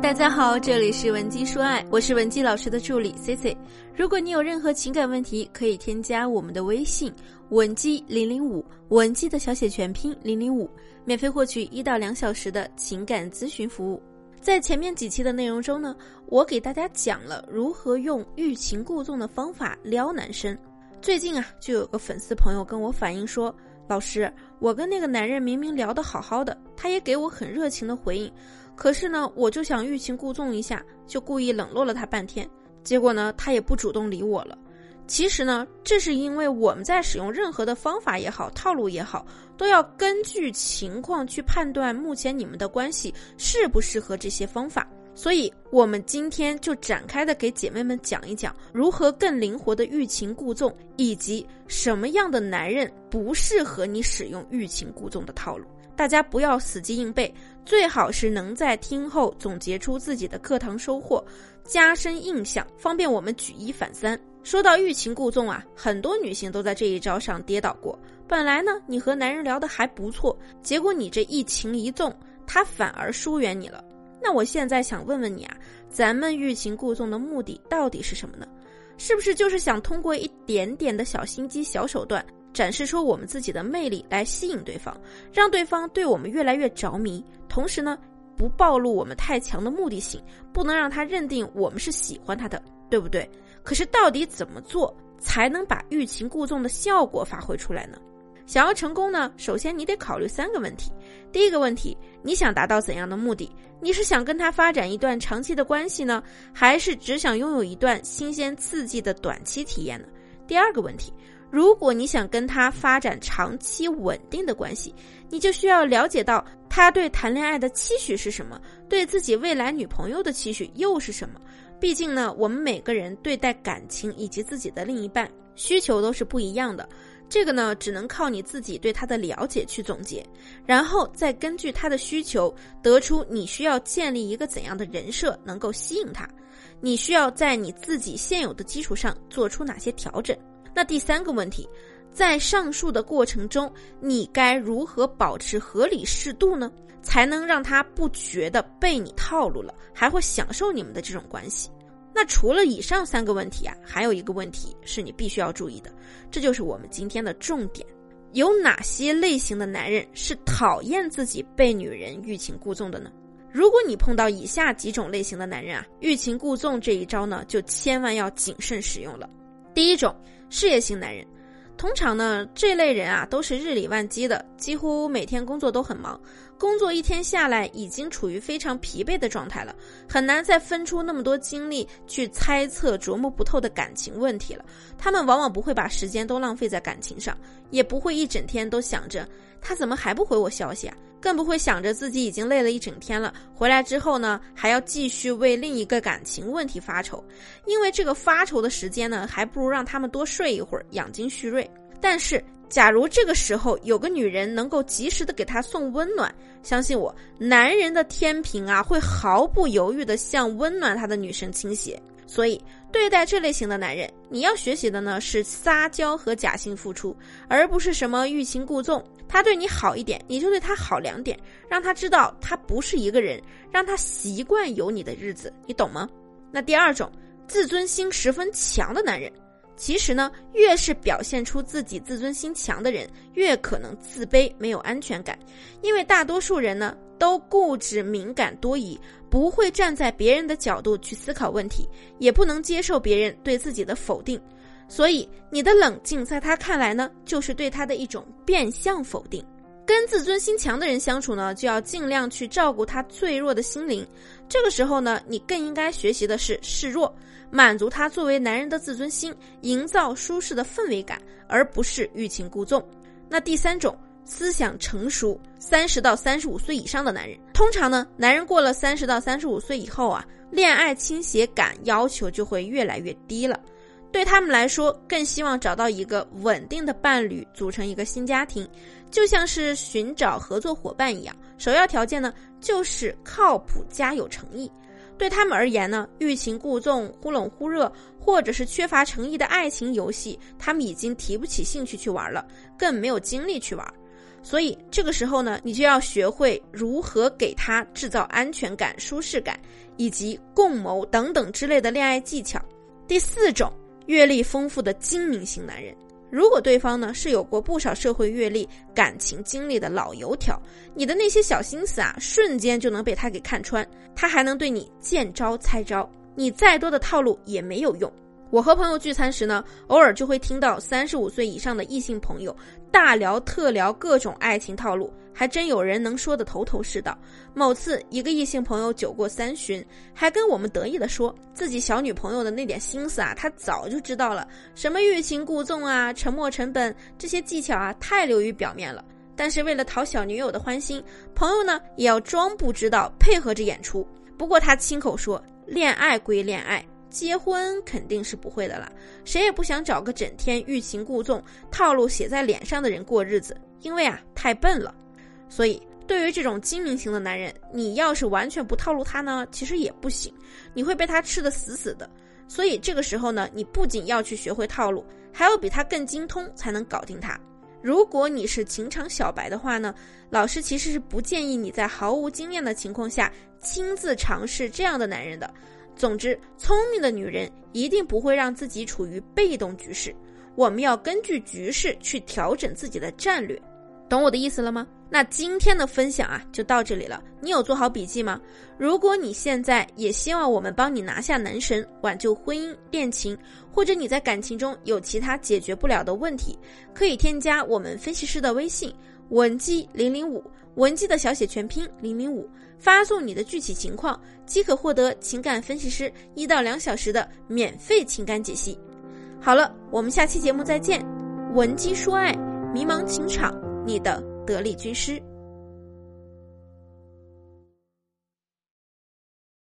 大家好，这里是文姬说爱，我是文姬老师的助理 C C。如果你有任何情感问题，可以添加我们的微信文姬零零五，文姬的小写全拼零零五，免费获取一到两小时的情感咨询服务。在前面几期的内容中呢，我给大家讲了如何用欲擒故纵的方法撩男生。最近啊，就有个粉丝朋友跟我反映说，老师，我跟那个男人明明聊得好好的，他也给我很热情的回应。可是呢，我就想欲擒故纵一下，就故意冷落了他半天，结果呢，他也不主动理我了。其实呢，这是因为我们在使用任何的方法也好，套路也好，都要根据情况去判断目前你们的关系适不适合这些方法。所以，我们今天就展开的给姐妹们讲一讲，如何更灵活的欲擒故纵，以及什么样的男人不适合你使用欲擒故纵的套路。大家不要死记硬背，最好是能在听后总结出自己的课堂收获，加深印象，方便我们举一反三。说到欲擒故纵啊，很多女性都在这一招上跌倒过。本来呢，你和男人聊得还不错，结果你这一擒一纵，他反而疏远你了。那我现在想问问你啊，咱们欲擒故纵的目的到底是什么呢？是不是就是想通过一点点的小心机、小手段？展示出我们自己的魅力来吸引对方，让对方对我们越来越着迷。同时呢，不暴露我们太强的目的性，不能让他认定我们是喜欢他的，对不对？可是到底怎么做才能把欲擒故纵的效果发挥出来呢？想要成功呢，首先你得考虑三个问题。第一个问题，你想达到怎样的目的？你是想跟他发展一段长期的关系呢，还是只想拥有一段新鲜刺激的短期体验呢？第二个问题。如果你想跟他发展长期稳定的关系，你就需要了解到他对谈恋爱的期许是什么，对自己未来女朋友的期许又是什么。毕竟呢，我们每个人对待感情以及自己的另一半需求都是不一样的，这个呢，只能靠你自己对他的了解去总结，然后再根据他的需求得出你需要建立一个怎样的人设能够吸引他，你需要在你自己现有的基础上做出哪些调整。那第三个问题，在上述的过程中，你该如何保持合理适度呢？才能让他不觉得被你套路了，还会享受你们的这种关系？那除了以上三个问题啊，还有一个问题是你必须要注意的，这就是我们今天的重点：有哪些类型的男人是讨厌自己被女人欲擒故纵的呢？如果你碰到以下几种类型的男人啊，欲擒故纵这一招呢，就千万要谨慎使用了。第一种。事业型男人，通常呢，这类人啊都是日理万机的，几乎每天工作都很忙，工作一天下来已经处于非常疲惫的状态了，很难再分出那么多精力去猜测琢磨不透的感情问题了。他们往往不会把时间都浪费在感情上，也不会一整天都想着他怎么还不回我消息啊。更不会想着自己已经累了一整天了，回来之后呢，还要继续为另一个感情问题发愁，因为这个发愁的时间呢，还不如让他们多睡一会儿，养精蓄锐。但是，假如这个时候有个女人能够及时的给他送温暖，相信我，男人的天平啊，会毫不犹豫的向温暖他的女生倾斜。所以，对待这类型的男人，你要学习的呢是撒娇和假性付出，而不是什么欲擒故纵。他对你好一点，你就对他好两点，让他知道他不是一个人，让他习惯有你的日子，你懂吗？那第二种，自尊心十分强的男人，其实呢，越是表现出自己自尊心强的人，越可能自卑、没有安全感，因为大多数人呢。都固执、敏感、多疑，不会站在别人的角度去思考问题，也不能接受别人对自己的否定，所以你的冷静在他看来呢，就是对他的一种变相否定。跟自尊心强的人相处呢，就要尽量去照顾他脆弱的心灵。这个时候呢，你更应该学习的是示弱，满足他作为男人的自尊心，营造舒适的氛围感，而不是欲擒故纵。那第三种。思想成熟，三十到三十五岁以上的男人，通常呢，男人过了三十到三十五岁以后啊，恋爱倾斜感要求就会越来越低了。对他们来说，更希望找到一个稳定的伴侣，组成一个新家庭，就像是寻找合作伙伴一样。首要条件呢，就是靠谱加有诚意。对他们而言呢，欲擒故纵、忽冷忽热，或者是缺乏诚意的爱情游戏，他们已经提不起兴趣去玩了，更没有精力去玩。所以这个时候呢，你就要学会如何给他制造安全感、舒适感，以及共谋等等之类的恋爱技巧。第四种，阅历丰富的精明型男人。如果对方呢是有过不少社会阅历、感情经历的老油条，你的那些小心思啊，瞬间就能被他给看穿，他还能对你见招拆招，你再多的套路也没有用。我和朋友聚餐时呢，偶尔就会听到三十五岁以上的异性朋友大聊特聊各种爱情套路，还真有人能说得头头是道。某次，一个异性朋友酒过三巡，还跟我们得意地说自己小女朋友的那点心思啊，他早就知道了，什么欲擒故纵啊、沉没成本这些技巧啊，太流于表面了。但是为了讨小女友的欢心，朋友呢也要装不知道，配合着演出。不过他亲口说，恋爱归恋爱。结婚肯定是不会的啦，谁也不想找个整天欲擒故纵、套路写在脸上的人过日子，因为啊太笨了。所以，对于这种精明型的男人，你要是完全不套路他呢，其实也不行，你会被他吃的死死的。所以这个时候呢，你不仅要去学会套路，还要比他更精通，才能搞定他。如果你是情场小白的话呢，老师其实是不建议你在毫无经验的情况下亲自尝试这样的男人的。总之，聪明的女人一定不会让自己处于被动局势。我们要根据局势去调整自己的战略，懂我的意思了吗？那今天的分享啊，就到这里了。你有做好笔记吗？如果你现在也希望我们帮你拿下男神，挽救婚姻恋情，或者你在感情中有其他解决不了的问题，可以添加我们分析师的微信文姬零零五，文姬的小写全拼零零五。发送你的具体情况，即可获得情感分析师一到两小时的免费情感解析。好了，我们下期节目再见。闻鸡说爱，迷茫情场，你的得力军师。